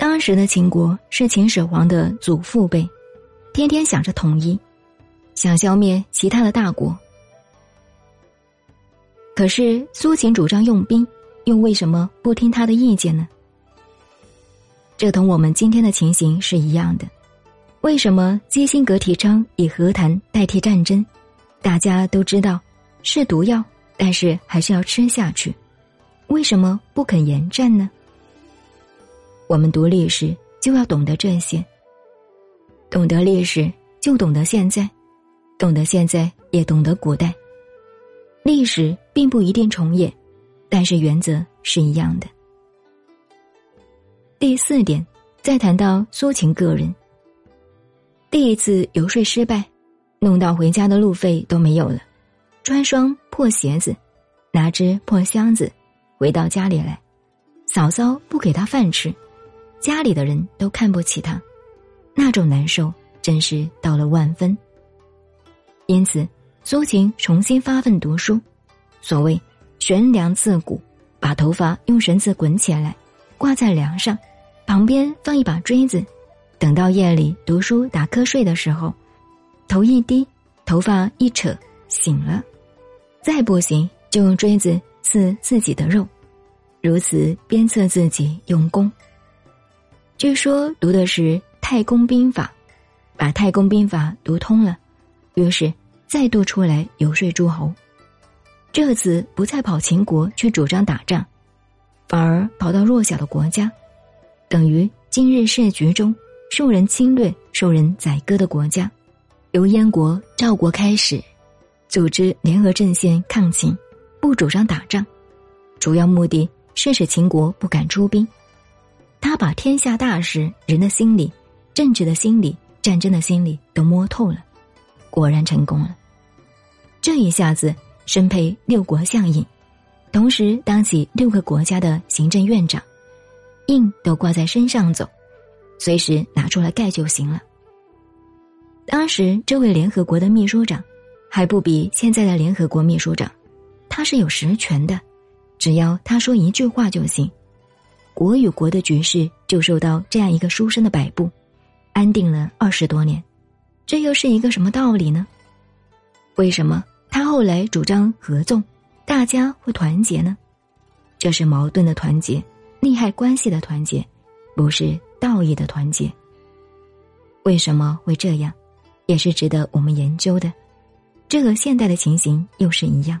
当时的秦国是秦始皇的祖父辈，天天想着统一，想消灭其他的大国。可是苏秦主张用兵，又为什么不听他的意见呢？这同我们今天的情形是一样的。为什么基辛格提倡以和谈代替战争？大家都知道是毒药，但是还是要吃下去。为什么不肯言战呢？我们读历史就要懂得这些。懂得历史，就懂得现在；懂得现在，也懂得古代。历史并不一定重演，但是原则是一样的。第四点，再谈到苏秦个人。第一次游说失败，弄到回家的路费都没有了，穿双破鞋子，拿只破箱子，回到家里来，嫂嫂不给他饭吃，家里的人都看不起他，那种难受真是到了万分。因此，苏秦重新发奋读书，所谓悬梁刺股，把头发用绳子滚起来，挂在梁上，旁边放一把锥子。等到夜里读书打瞌睡的时候，头一低，头发一扯，醒了，再不行就用锥子刺自己的肉，如此鞭策自己用功。据说读的是《太公兵法》，把《太公兵法》读通了，于是再度出来游说诸侯。这次不再跑秦国去主张打仗，反而跑到弱小的国家，等于今日世局中。受人侵略、受人宰割的国家，由燕国、赵国开始，组织联合阵线抗秦，不主张打仗，主要目的是使秦国不敢出兵。他把天下大事、人的心理、政治的心理、战争的心理都摸透了，果然成功了。这一下子身配六国相印，同时当起六个国家的行政院长，印都挂在身上走。随时拿出来盖就行了。当时这位联合国的秘书长，还不比现在的联合国秘书长，他是有实权的，只要他说一句话就行，国与国的局势就受到这样一个书生的摆布，安定了二十多年。这又是一个什么道理呢？为什么他后来主张合纵，大家会团结呢？这是矛盾的团结，利害关系的团结，不是。道义的团结，为什么会这样，也是值得我们研究的。这和现代的情形又是一样。